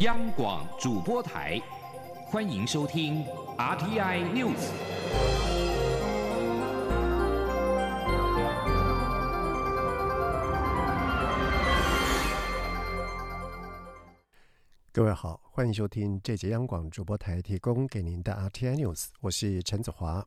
央广主播台，欢迎收听 RTI News。各位好，欢迎收听这节央广主播台提供给您的 RTI News，我是陈子华。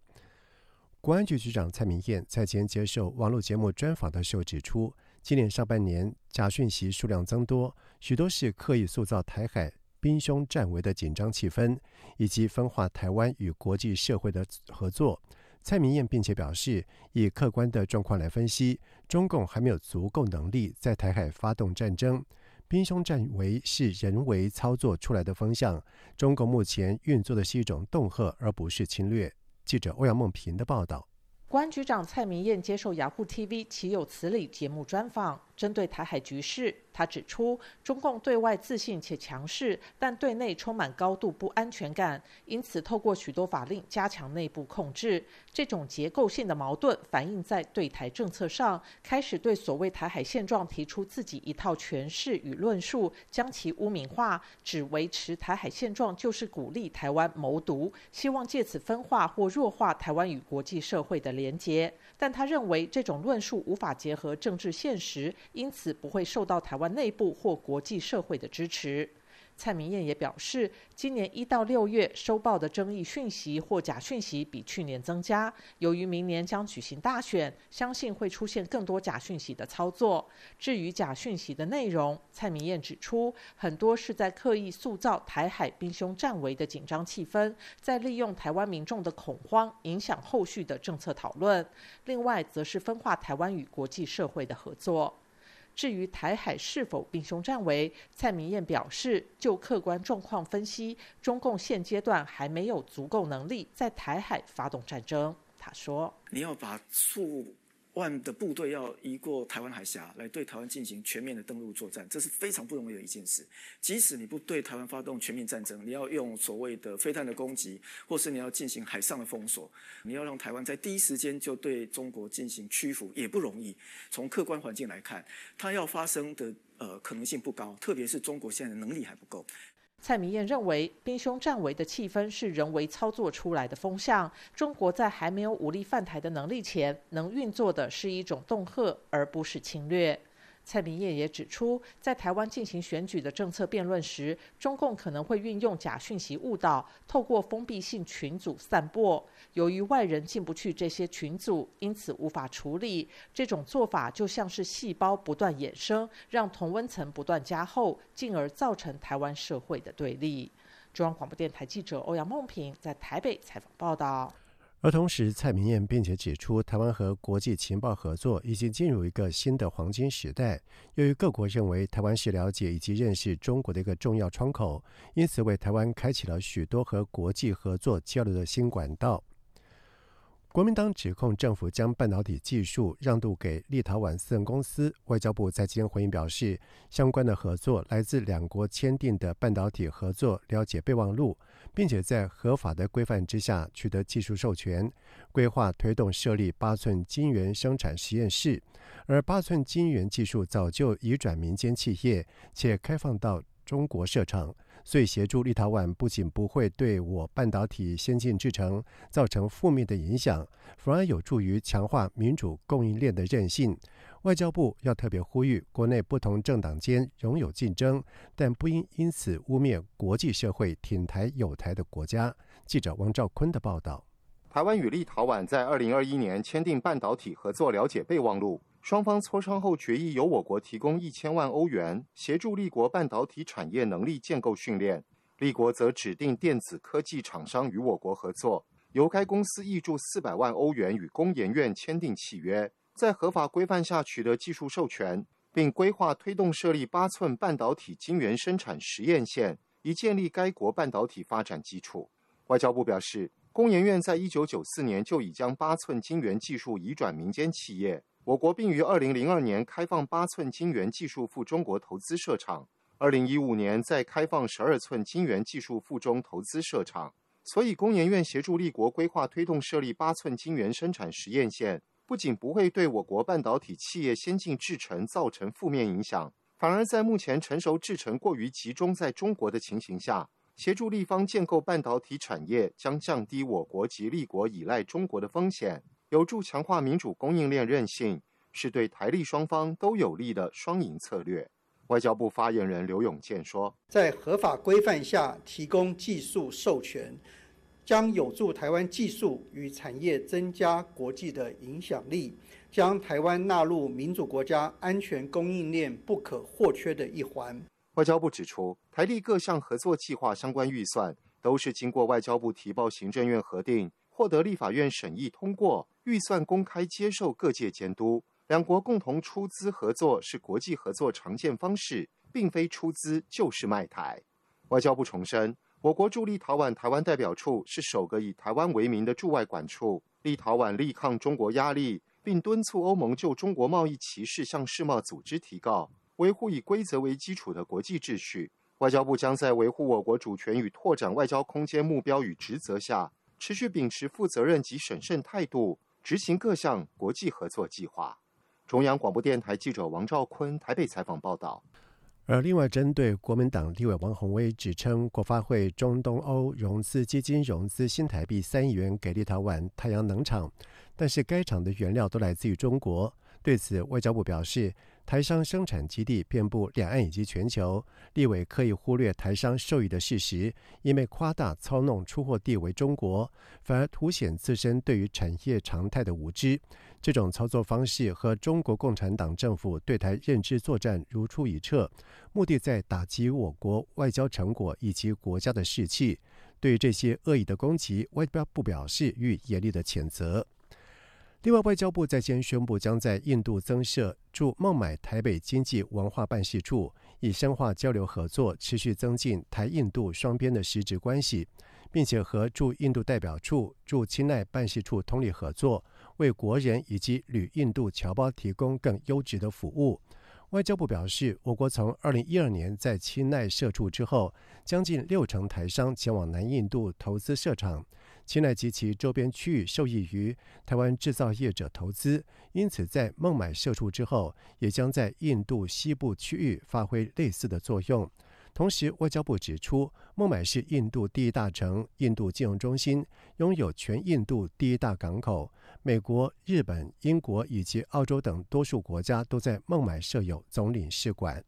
国安局局长蔡明燕在前接受网络节目专访的时候指出，今年上半年假讯息数量增多，许多是刻意塑造台海兵凶战危的紧张气氛，以及分化台湾与国际社会的合作。蔡明燕并且表示，以客观的状况来分析，中共还没有足够能力在台海发动战争，兵凶战危是人为操作出来的风向。中国目前运作的是一种恫吓，而不是侵略。记者欧阳梦平的报道。关局长蔡明燕接受雅虎 TV《岂有此理》节目专访，针对台海局势，他指出，中共对外自信且强势，但对内充满高度不安全感，因此透过许多法令加强内部控制。这种结构性的矛盾反映在对台政策上，开始对所谓台海现状提出自己一套诠释与论述，将其污名化，只维持台海现状就是鼓励台湾谋独，希望借此分化或弱化台湾与国际社会的连结。但他认为这种论述无法结合政治现实，因此不会受到台湾内部或国际社会的支持。蔡明燕也表示，今年一到六月收报的争议讯息或假讯息比去年增加。由于明年将举行大选，相信会出现更多假讯息的操作。至于假讯息的内容，蔡明燕指出，很多是在刻意塑造台海兵凶战危的紧张气氛，在利用台湾民众的恐慌，影响后续的政策讨论。另外，则是分化台湾与国际社会的合作。至于台海是否兵凶战危，蔡明燕表示，就客观状况分析，中共现阶段还没有足够能力在台海发动战争。他说：“你要把数。”万的部队要移过台湾海峡来对台湾进行全面的登陆作战，这是非常不容易的一件事。即使你不对台湾发动全面战争，你要用所谓的飞弹的攻击，或是你要进行海上的封锁，你要让台湾在第一时间就对中国进行屈服，也不容易。从客观环境来看，它要发生的呃可能性不高，特别是中国现在的能力还不够。蔡明燕认为，兵凶战危的气氛是人为操作出来的风向。中国在还没有武力犯台的能力前，能运作的是一种恫吓，而不是侵略。蔡明燕也指出，在台湾进行选举的政策辩论时，中共可能会运用假讯息误导，透过封闭性群组散播。由于外人进不去这些群组，因此无法处理。这种做法就像是细胞不断衍生，让同温层不断加厚，进而造成台湾社会的对立。中央广播电台记者欧阳梦平在台北采访报道。而同时，蔡明燕并且指出，台湾和国际情报合作已经进入一个新的黄金时代。由于各国认为台湾是了解以及认识中国的一个重要窗口，因此为台湾开启了许多和国际合作交流的新管道。国民党指控政府将半导体技术让渡给立陶宛私人公司。外交部在今天回应表示，相关的合作来自两国签订的半导体合作了解备忘录，并且在合法的规范之下取得技术授权，规划推动设立八寸晶圆生产实验室。而八寸晶圆技术早就移转民间企业，且开放到中国设厂。所以，协助立陶宛不仅不会对我半导体先进制程造成负面的影响，反而有助于强化民主供应链的韧性。外交部要特别呼吁，国内不同政党间仍有竞争，但不应因此污蔑国际社会挺台有台的国家。记者王兆坤的报道：台湾与立陶宛在二零二一年签订半导体合作了解备忘录。双方磋商后决议，由我国提供一千万欧元协助立国半导体产业能力建构训练，立国则指定电子科技厂商与我国合作，由该公司挹注四百万欧元与工研院签订契约，在合法规范下取得技术授权，并规划推动设立八寸半导体晶圆生产实验线，以建立该国半导体发展基础。外交部表示，工研院在一九九四年就已将八寸晶圆技术移转民间企业。我国并于二零零二年开放八寸晶圆技术赴中国投资设厂，二零一五年再开放十二寸晶圆技术赴中投资设厂。所以，工研院协助立国规划推动设立八寸晶圆生产实验线，不仅不会对我国半导体企业先进制程造成负面影响，反而在目前成熟制程过于集中在中国的情形下，协助立方建构半导体产业，将降低我国及立国依赖中国的风险，有助强化民主供应链韧性，是对台立双方都有利的双赢策略。外交部发言人刘永健说：“在合法规范下提供技术授权，将有助台湾技术与产业增加国际的影响力。”将台湾纳入民主国家安全供应链不可或缺的一环。外交部指出，台立各项合作计划相关预算都是经过外交部提报行政院核定，获得立法院审议通过，预算公开接受各界监督。两国共同出资合作是国际合作常见方式，并非出资就是卖台。外交部重申，我国驻立陶宛台湾代表处是首个以台湾为名的驻外管处，立陶宛力抗中国压力。并敦促欧盟就中国贸易歧视向世贸组织提告，维护以规则为基础的国际秩序。外交部将在维护我国主权与拓展外交空间目标与职责下，持续秉持负责任及审慎态度，执行各项国际合作计划。中央广播电台记者王兆坤台北采访报道。而另外，针对国民党立委王宏威指称国发会中东欧融资基金融资新台币三亿元给立陶宛太阳能厂。但是该厂的原料都来自于中国。对此，外交部表示，台商生产基地遍布两岸以及全球，立委刻意忽略台商受益的事实，因为夸大操弄出货地为中国，反而凸显自身对于产业常态的无知。这种操作方式和中国共产党政府对台认知作战如出一辙，目的在打击我国外交成果以及国家的士气。对于这些恶意的攻击，外交部表示予严厉的谴责。另外，外交部在先宣布，将在印度增设驻孟买台北经济文化办事处，以深化交流合作，持续增进台印度双边的实质关系，并且和驻印度代表处、驻钦奈办事处通力合作，为国人以及旅印度侨胞提供更优质的服务。外交部表示，我国从二零一二年在钦奈设处之后，将近六成台商前往南印度投资设厂。钦奈及其周边区域受益于台湾制造业者投资，因此在孟买设处之后，也将在印度西部区域发挥类似的作用。同时，外交部指出，孟买是印度第一大城、印度金融中心，拥有全印度第一大港口。美国、日本、英国以及澳洲等多数国家都在孟买设有总领事馆。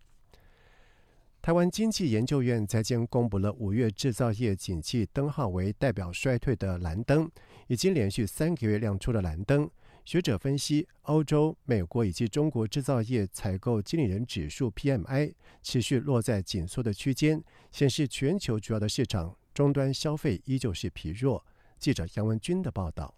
台湾经济研究院在间公布了五月制造业景气灯号为代表衰退的蓝灯，已经连续三个月亮出了蓝灯。学者分析，欧洲、美国以及中国制造业采购经理人指数 （PMI） 持续落在紧缩的区间，显示全球主要的市场终端消费依旧是疲弱。记者杨文军的报道。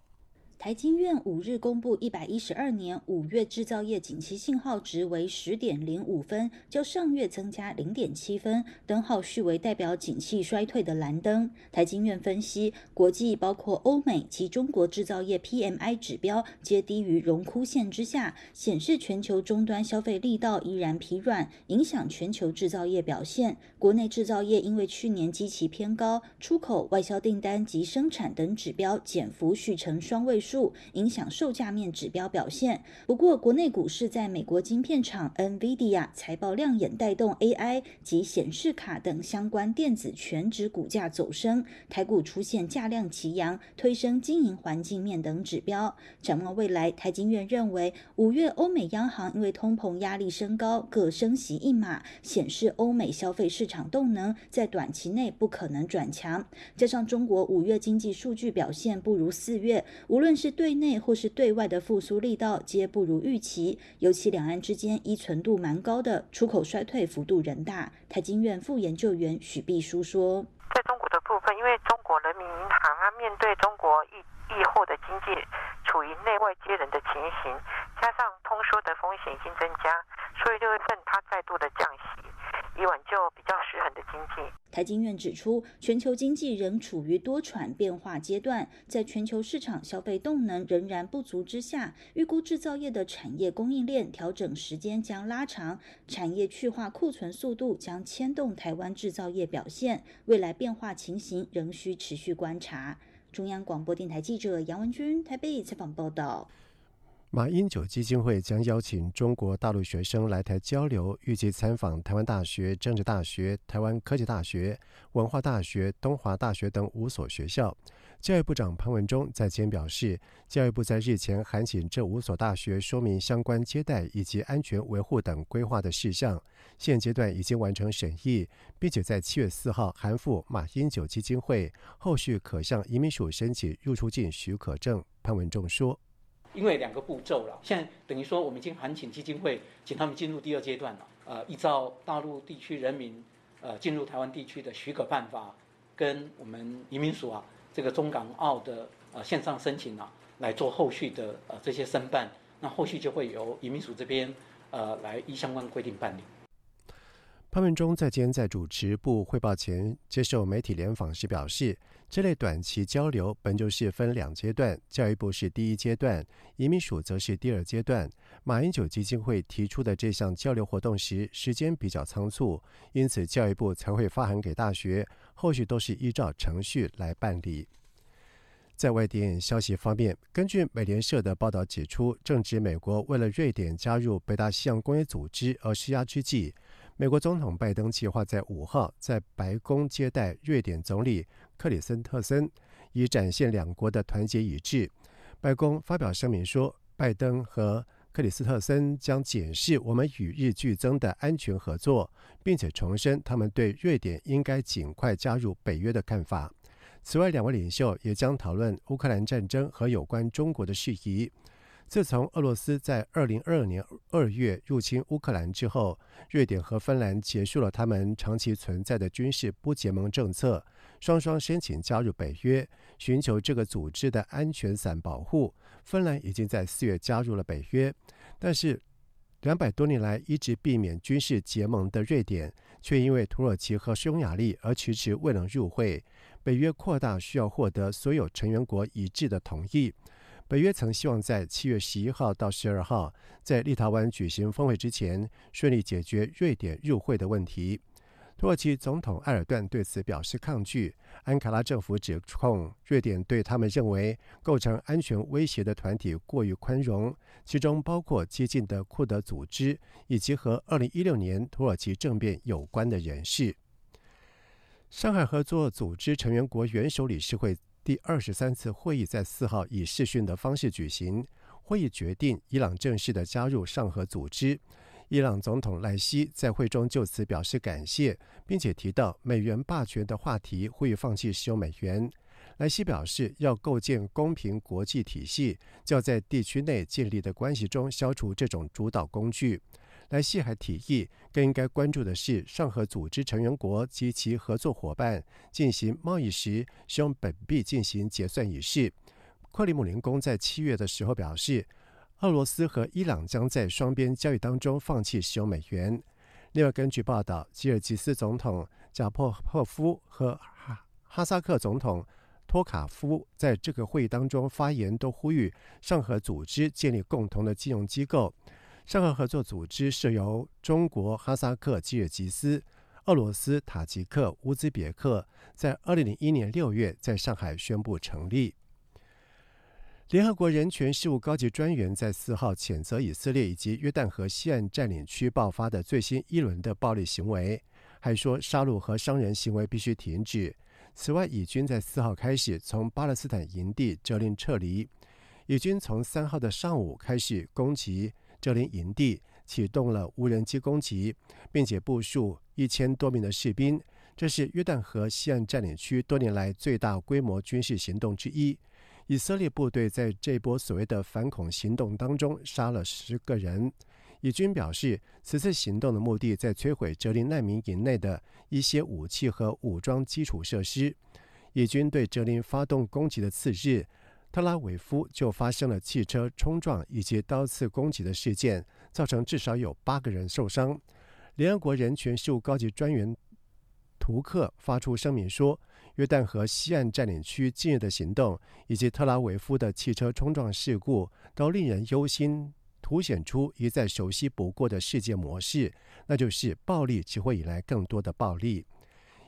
台经院五日公布一百一十二年五月制造业景气信号值为十点零五分，较上月增加零点七分，灯号续为代表景气衰退的蓝灯。台经院分析，国际包括欧美及中国制造业 PMI 指标皆低于荣枯线之下，显示全球终端消费力道依然疲软，影响全球制造业表现。国内制造业因为去年基期偏高，出口、外销订单及生产等指标减幅续成双位数。影响售价面指标表现。不过，国内股市在美国晶片厂 NVIDIA 财报亮眼，带动 AI 及显示卡等相关电子全指股价走升，台股出现价量齐扬，推升经营环境面等指标。展望未来，台经院认为，五月欧美央行因为通膨压力升高，各升息一码，显示欧美消费市场动能在短期内不可能转强。加上中国五月经济数据表现不如四月，无论是是对内或是对外的复苏力道皆不如预期，尤其两岸之间依存度蛮高的出口衰退幅度仍大。台经院副研究员许碧书说：“在中国的部分，因为中国人民银行啊，面对中国疫疫后的经济处于内外接人的情形，加上通缩的风险已经增加，所以六月份它再度的降息。”以挽救比较失衡的经济。台经院指出，全球经济仍处于多舛变化阶段，在全球市场消费动能仍然不足之下，预估制造业的产业供应链调整时间将拉长，产业去化库存速度将牵动台湾制造业表现，未来变化情形仍需持续观察。中央广播电台记者杨文君台北采访报道。马英九基金会将邀请中国大陆学生来台交流，预计参访台湾大学、政治大学、台湾科技大学、文化大学、东华大学等五所学校。教育部长潘文忠在前表示，教育部在日前函请这五所大学说明相关接待以及安全维护等规划的事项，现阶段已经完成审议，并且在七月四号函复马英九基金会，后续可向移民署申请入出境许可证。潘文忠说。因为两个步骤了，现在等于说我们已经函请基金会，请他们进入第二阶段了。呃，依照大陆地区人民呃进入台湾地区的许可办法，跟我们移民署啊这个中港澳的呃线上申请啊来做后续的呃这些申办，那后续就会由移民署这边呃来依相关规定办理。潘文忠在今天在主持部汇报前接受媒体联访时表示，这类短期交流本就是分两阶段，教育部是第一阶段，移民署则是第二阶段。马英九基金会提出的这项交流活动时，时间比较仓促，因此教育部才会发函给大学，后续都是依照程序来办理。在外电消息方面，根据美联社的报道指出，正值美国为了瑞典加入北大西洋工业组织而施压之际。美国总统拜登计划在五号在白宫接待瑞典总理克里森特森，以展现两国的团结一致。白宫发表声明说，拜登和克里斯特森将检视我们与日俱增的安全合作，并且重申他们对瑞典应该尽快加入北约的看法。此外，两位领袖也将讨论乌克兰战争和有关中国的事宜。自从俄罗斯在二零二二年二月入侵乌克兰之后，瑞典和芬兰结束了他们长期存在的军事不结盟政策，双双申请加入北约，寻求这个组织的安全伞保护。芬兰已经在四月加入了北约，但是两百多年来一直避免军事结盟的瑞典，却因为土耳其和匈牙利而迟迟未能入会。北约扩大需要获得所有成员国一致的同意。北约曾希望在七月十一号到十二号在立陶宛举行峰会之前，顺利解决瑞典入会的问题。土耳其总统埃尔段对此表示抗拒。安卡拉政府指控瑞典对他们认为构成安全威胁的团体过于宽容，其中包括激进的库德组织以及和二零一六年土耳其政变有关的人士。上海合作组织成员国元首理事会。第二十三次会议在四号以视讯的方式举行。会议决定伊朗正式的加入上合组织。伊朗总统莱西在会中就此表示感谢，并且提到美元霸权的话题，呼吁放弃使用美元。莱西表示，要构建公平国际体系，就要在地区内建立的关系中消除这种主导工具。莱西还提议，更应该关注的是上合组织成员国及其合作伙伴进行贸易时使用本币进行结算仪式。克里姆林宫在七月的时候表示，俄罗斯和伊朗将在双边交易当中放弃使用美元。另外，根据报道，吉尔吉斯总统贾珀珀夫和哈哈萨克总统托卡夫在这个会议当中发言，都呼吁上合组织建立共同的金融机构。上合合作组织是由中国、哈萨克、吉尔吉斯、俄罗斯、塔吉克、乌兹别克在二零零一年六月在上海宣布成立。联合国人权事务高级专员在四号谴责以色列以及约旦河西岸占领区爆发的最新一轮的暴力行为，还说杀戮和伤人行为必须停止。此外，以军在四号开始从巴勒斯坦营地责令撤离。以军从三号的上午开始攻击。这林营地启动了无人机攻击，并且部署一千多名的士兵。这是约旦河西岸占领区多年来最大规模军事行动之一。以色列部队在这波所谓的反恐行动当中杀了十个人。以军表示，此次行动的目的在摧毁哲林难民营内的一些武器和武装基础设施。以军对哲林发动攻击的次日。特拉维夫就发生了汽车冲撞以及刀刺攻击的事件，造成至少有八个人受伤。联合国人权事务高级专员图克发出声明说：“约旦河西岸占领区近日的行动以及特拉维夫的汽车冲撞事故，都令人忧心，凸显出一再熟悉不过的世界模式，那就是暴力只会引来更多的暴力。”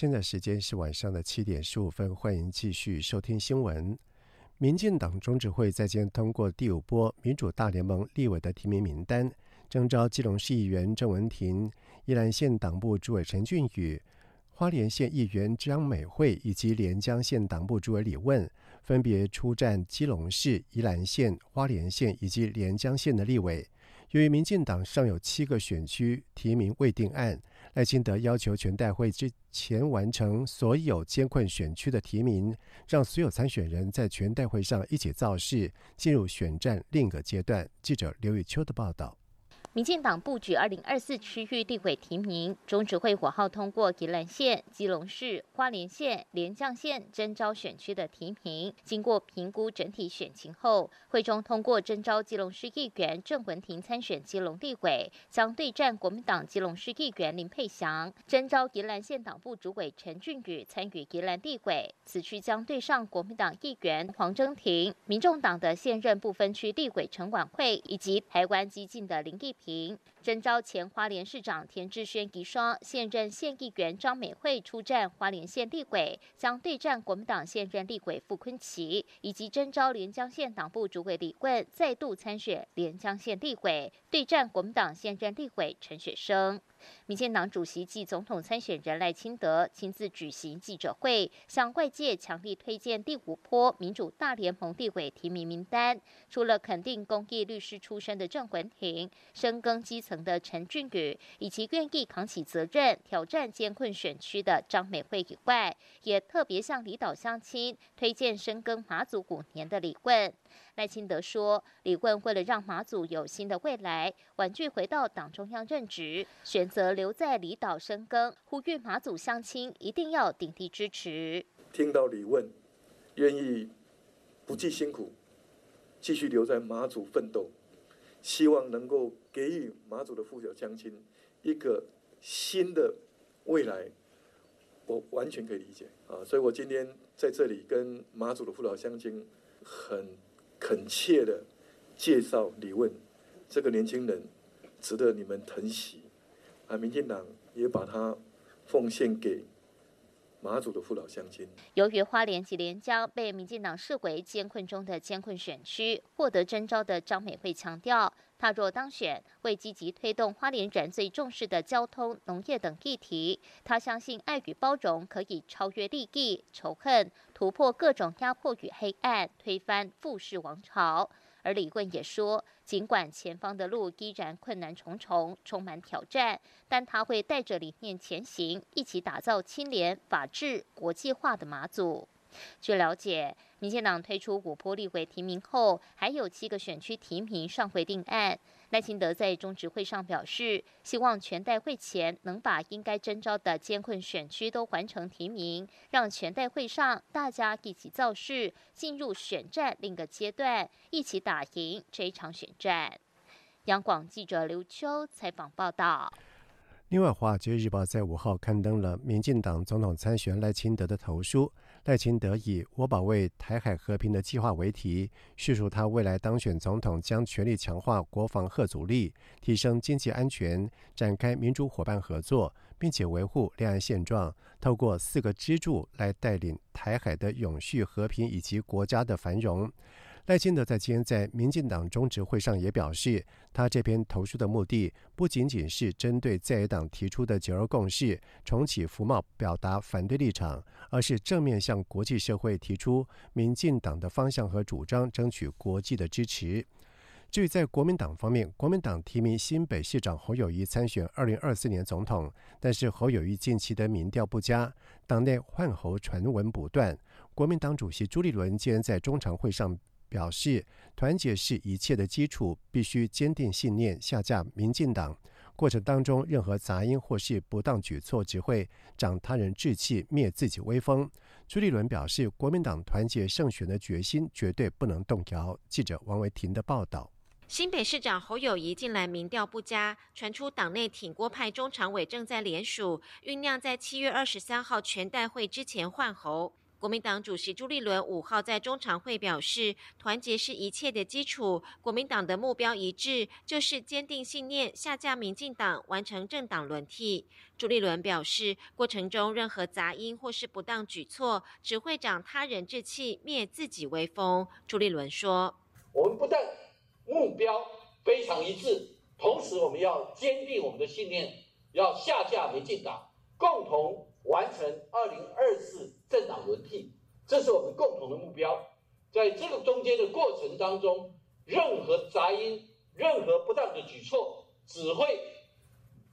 现在时间是晚上的七点十五分，欢迎继续收听新闻。民进党中执会在今通过第五波民主大联盟立委的提名名单，征召基隆市议员郑文婷、宜兰县党部主委陈俊宇、花莲县议员张美惠以及连江县党部主委李问。分别出战基隆市、宜兰县、花莲县以及连江县的立委。由于民进党尚有七个选区提名未定案，赖清德要求全代会之前完成所有监困选区的提名，让所有参选人在全代会上一起造势，进入选战另一个阶段。记者刘宇秋的报道。民进党布局二零二四区域立委提名，中指会火号通过宜兰县、基隆市、花莲县、连江县征召选区的提名。经过评估整体选情后，会中通过征召基隆市议员郑文婷参选基隆立委，将对战国民党基隆市议员林佩祥；征召宜兰县党部主委陈俊宇参与宜兰立委，此区将对上国民党议员黄征庭、民众党的现任不分区立委陈管会以及台湾激进的林义。平征召前花莲市长田志轩遗孀、现任县议员张美惠出战花莲县立委，将对战国民党现任立委傅坤奇，以及征召连江县党部主委李棍再度参选连江县立委，对战国民党现任立委陈雪生。民进党主席暨总统参选人赖清德亲自举行记者会，向外界强力推荐第五波民主大联盟地委提名名单。除了肯定公益律师出身的郑文婷、深耕基层的陈俊宇，以及愿意扛起责任、挑战艰困选区的张美惠以外，也特别向离岛乡亲推荐深耕马祖五年的李问。赖清德说：“李问为了让马祖有新的未来，婉拒回到党中央任职，选择留在离岛深耕，呼吁马祖乡亲一定要鼎力支持。听到李问愿意不计辛苦，继续留在马祖奋斗，希望能够给予马祖的父老乡亲一个新的未来，我完全可以理解啊！所以我今天在这里跟马祖的父老乡亲很。”恳切的介绍李问这个年轻人，值得你们疼惜。啊，民进党也把他奉献给马祖的父老乡亲。由于花莲及连江被民进党视为艰困中的艰困选区，获得征召的张美惠强调，他若当选，会积极推动花莲人最重视的交通、农业等议题。他相信爱与包容可以超越利益、仇恨。突破各种压迫与黑暗，推翻富士王朝。而李棍也说，尽管前方的路依然困难重重，充满挑战，但他会带着理念前行，一起打造清廉、法治、国际化的马祖。据了解，民进党推出五波立委提名后，还有七个选区提名尚未定案。赖清德在中执会上表示，希望全代会前能把应该征召的监困选区都完成提名，让全代会上大家一起造势，进入选战另一个阶段，一起打赢这一场选战。央广记者刘秋采访报道。另外，《华尔街日报》在五号刊登了民进党总统参选赖清德的投书。赖清德以“我保卫台海和平的计划”为题，叙述他未来当选总统将全力强化国防核阻力，提升经济安全，展开民主伙伴合作，并且维护两岸现状，透过四个支柱来带领台海的永续和平以及国家的繁荣。赖清德在今天在民进党中执会上也表示，他这篇投书的目的不仅仅是针对在野党提出的九二共识重启服贸表达反对立场，而是正面向国际社会提出民进党的方向和主张，争取国际的支持。至于在国民党方面，国民党提名新北市长侯友谊参选二零二四年总统，但是侯友谊近期的民调不佳，党内换侯传闻不断。国民党主席朱立伦竟然在中常会上。表示团结是一切的基础，必须坚定信念，下架民进党。过程当中，任何杂音或是不当举措，只会长他人志气，灭自己威风。朱立伦表示，国民党团结胜选的决心绝对不能动摇。记者王维婷的报道：新北市长侯友谊近来民调不佳，传出党内挺郭派中常委正在联署，酝酿在七月二十三号全代会之前换侯。国民党主席朱立伦五号在中常会表示，团结是一切的基础，国民党的目标一致，就是坚定信念，下架民进党，完成政党轮替。朱立伦表示，过程中任何杂音或是不当举措，只会长他人志气，灭自己威风。朱立伦说：“我们不但目标非常一致，同时我们要坚定我们的信念，要下架民进党，共同。”完成二零二四政党轮替，这是我们共同的目标。在这个中间的过程当中，任何杂音、任何不当的举措，只会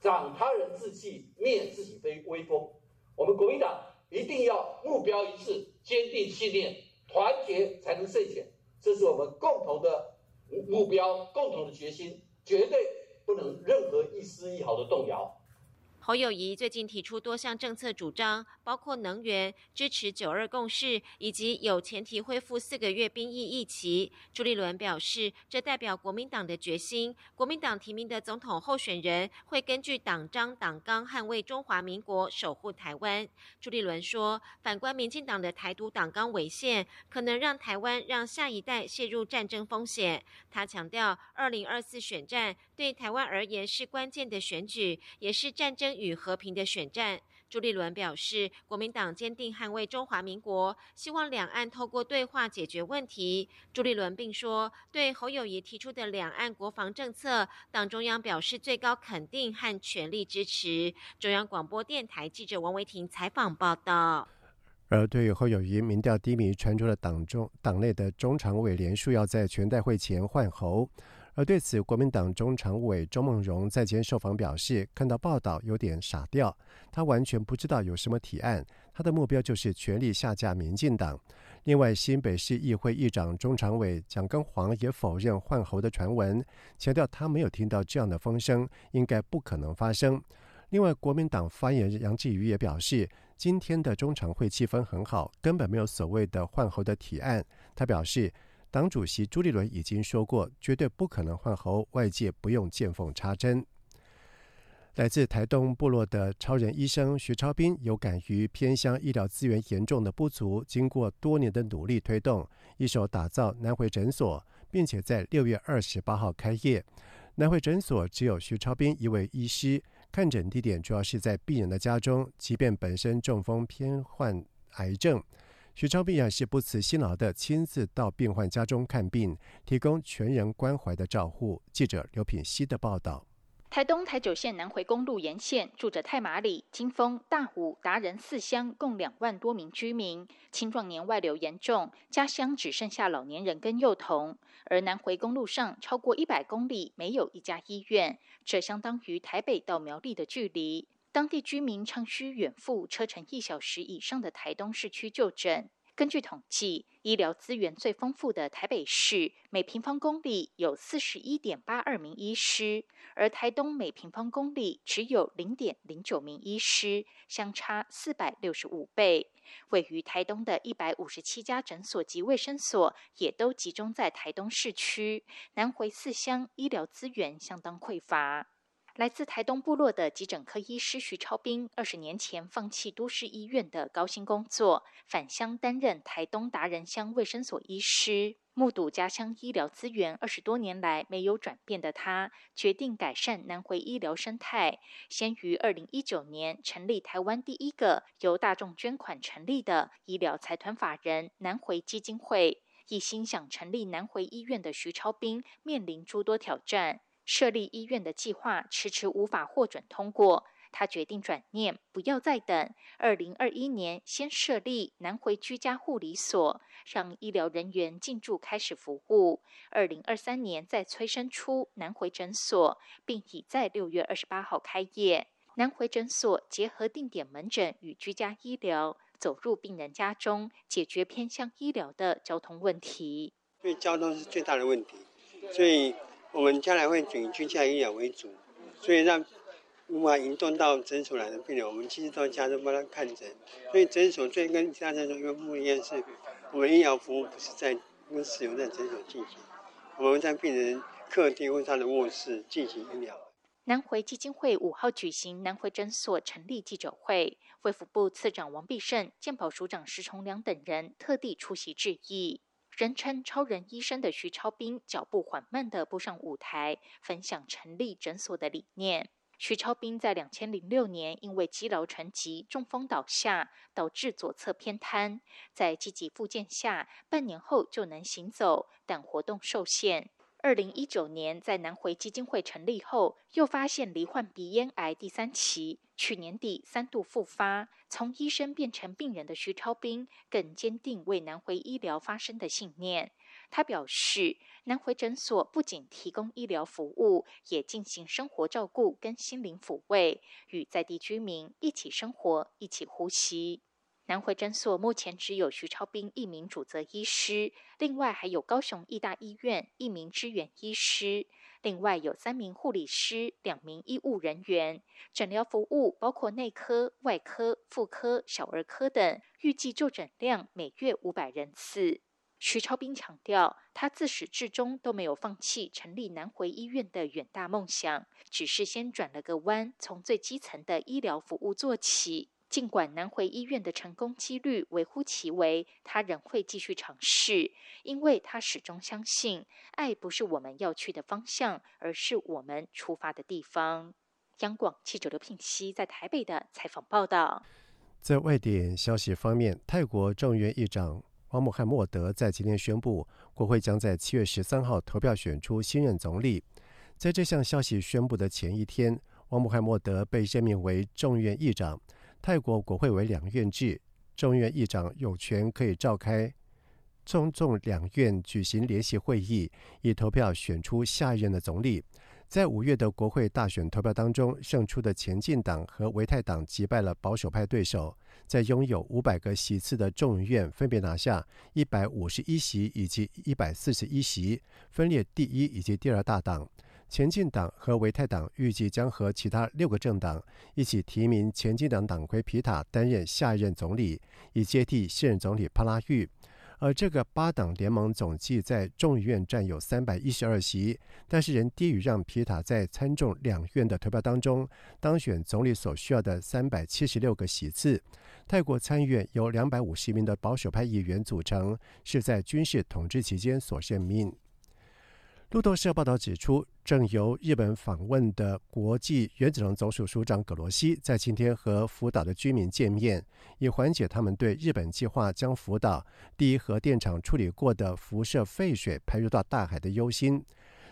长他人志气，灭自己的威风。我们国民党一定要目标一致，坚定信念，团结才能胜选。这是我们共同的目标，共同的决心，绝对不能任何一丝一毫的动摇。侯友谊最近提出多项政策主张，包括能源、支持九二共识，以及有前提恢复四个月兵役役期。朱立伦表示，这代表国民党的决心。国民党提名的总统候选人会根据党章党纲捍卫中华民国，守护台湾。朱立伦说，反观民进党的台独党纲违宪，可能让台湾让下一代陷入战争风险。他强调，二零二四选战对台湾而言是关键的选举，也是战争。与和平的选战，朱立伦表示，国民党坚定捍卫中华民国，希望两岸透过对话解决问题。朱立伦并说，对侯友谊提出的两岸国防政策，党中央表示最高肯定和全力支持。中央广播电台记者王维婷采访报道。而对于侯友谊民调低迷传出了党中党内的中常委连署要在全代会前换侯。而对此，国民党中常委周梦荣在前受访表示，看到报道有点傻掉，他完全不知道有什么提案，他的目标就是全力下架民进党。另外，新北市议会议长中常委蒋根煌也否认换候的传闻，强调他没有听到这样的风声，应该不可能发生。另外，国民党发言人杨继瑜也表示，今天的中常会气氛很好，根本没有所谓的换候的提案。他表示。党主席朱立伦已经说过，绝对不可能换候，外界不用见缝插针。来自台东部落的超人医生徐超斌，有感于偏乡医疗资源严重的不足，经过多年的努力推动，一手打造南回诊所，并且在六月二十八号开业。南回诊所只有徐超斌一位医师，看诊地点主要是在病人的家中，即便本身中风偏患癌症。徐超碧也是不辞辛劳的，亲自到病患家中看病，提供全人关怀的照护。记者刘品希的报道：台东台九线南回公路沿线住着太马里、金峰、大武、达人四乡，共两万多名居民。青壮年外流严重，家乡只剩下老年人跟幼童。而南回公路上超过一百公里没有一家医院，这相当于台北到苗栗的距离。当地居民常需远赴车程一小时以上的台东市区就诊。根据统计，医疗资源最丰富的台北市，每平方公里有四十一点八二名医师，而台东每平方公里只有零点零九名医师，相差四百六十五倍。位于台东的一百五十七家诊所及卫生所，也都集中在台东市区，南回四乡医疗资源相当匮乏。来自台东部落的急诊科医师徐超斌，二十年前放弃都市医院的高薪工作，返乡担任台东达人乡卫生所医师。目睹家乡医疗资源二十多年来没有转变的他，决定改善南回医疗生态。先于二零一九年成立台湾第一个由大众捐款成立的医疗财团法人南回基金会。一心想成立南回医院的徐超斌，面临诸多挑战。设立医院的计划迟迟无法获准通过，他决定转念，不要再等。二零二一年，先设立南回居家护理所，让医疗人员进驻开始服务。二零二三年，再催生出南回诊所，并已在六月二十八号开业。南回诊所结合定点门诊与居家医疗，走入病人家中，解决偏向医疗的交通问题。因为交通是最大的问题，所以。我们将来会以居家医疗为主，所以让无法移动到诊所来的病人，我们其实到家中帮他看诊。所以诊所最跟其他诊所一个不一样是，我们医疗服务不是在不使用在诊所进行，我们在病人客厅或他的卧室进行医疗。南回基金会五号举行南回诊所成立记者会，卫福部次长王必胜、健保署长石崇良等人特地出席致意。人称“超人医生”的徐超斌脚步缓慢地步上舞台，分享成立诊所的理念。徐超斌在两千零六年因为积劳成疾中风倒下，导致左侧偏瘫，在积极复健下，半年后就能行走，但活动受限。二零一九年在南回基金会成立后，又发现罹患鼻咽癌第三期，去年底三度复发。从医生变成病人的徐超斌，更坚定为南回医疗发声的信念。他表示，南回诊所不仅提供医疗服务，也进行生活照顾跟心灵抚慰，与在地居民一起生活，一起呼吸。南回诊所目前只有徐超斌一名主责医师，另外还有高雄医大医院一名支援医师，另外有三名护理师、两名医务人员。诊疗服务包括内科、外科、妇科、小儿科等，预计就诊量每月五百人次。徐超斌强调，他自始至终都没有放弃成立南回医院的远大梦想，只是先转了个弯，从最基层的医疗服务做起。尽管南回医院的成功几率微乎其微，他仍会继续尝试，因为他始终相信，爱不是我们要去的方向，而是我们出发的地方。央广记者刘聘熙在台北的采访报道。在外电消息方面，泰国众院议长王姆汉默德在今天宣布，国会将在七月十三号投票选出新任总理。在这项消息宣布的前一天，王姆汉默德被任命为众院议长。泰国国会为两院制，众院议长有权可以召开中众两院举行联席会议，以投票选出下一任的总理。在五月的国会大选投票当中，胜出的前进党和维泰党击败了保守派对手，在拥有五百个席次的众议院分别拿下一百五十一席以及一百四十一席，分列第一以及第二大党。前进党和维泰党预计将和其他六个政党一起提名前进党党魁皮塔担任下一任总理，以接替现任总理帕拉育。而这个八党联盟总计在众议院占有三百一十二席，但是仍低于让皮塔在参众两院的投票当中当选总理所需要的三百七十六个席次。泰国参议院由两百五十名的保守派议员组成，是在军事统治期间所任命。路透社报道指出，正由日本访问的国际原子能总署署长葛罗西在今天和福岛的居民见面，以缓解他们对日本计划将福岛第一核电厂处理过的辐射废水排入到大海的忧心。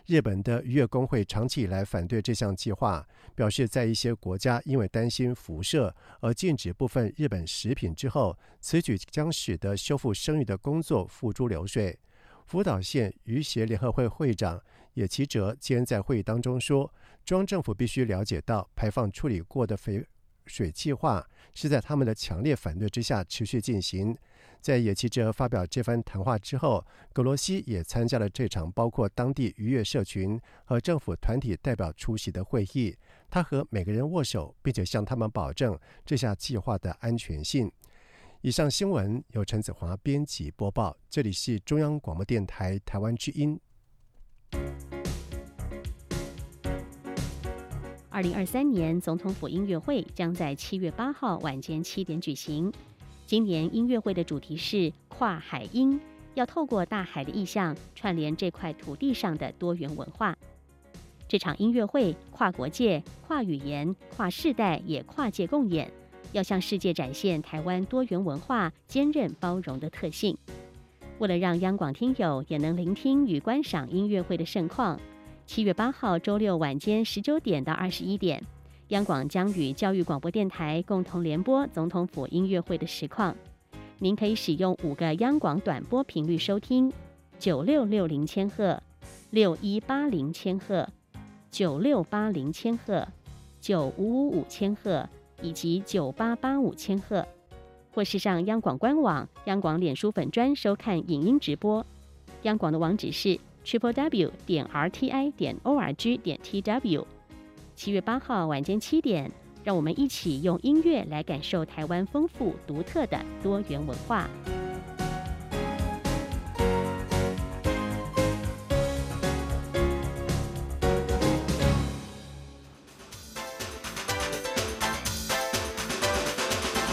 日本的渔业工会长期以来反对这项计划，表示在一些国家因为担心辐射而禁止部分日本食品之后，此举将使得修复声誉的工作付诸流水。福岛县渔协联合会会长野崎哲今天在会议当中说，中央政府必须了解到，排放处理过的肥水计划是在他们的强烈反对之下持续进行。在野崎哲发表这番谈话之后，格罗西也参加了这场包括当地渔业社群和政府团体代表出席的会议。他和每个人握手，并且向他们保证这项计划的安全性。以上新闻由陈子华编辑播报，这里是中央广播电台台湾之音。二零二三年总统府音乐会将在七月八号晚间七点举行。今年音乐会的主题是跨海音，要透过大海的意象，串联这块土地上的多元文化。这场音乐会跨国界、跨语言、跨世代，也跨界共演。要向世界展现台湾多元文化、坚韧包容的特性。为了让央广听友也能聆听与观赏音乐会的盛况，七月八号周六晚间十九点到二十一点，央广将与教育广播电台共同联播总统府音乐会的实况。您可以使用五个央广短波频率收听：九六六零千赫、六一八零千赫、九六八零千赫、九五五五千赫。以及九八八五千赫，或是上央广官网、央广脸书粉专收看影音直播。央广的网址是 triple w 点 r t i 点 o r g 点 t w。七月八号晚间七点，让我们一起用音乐来感受台湾丰富独特的多元文化。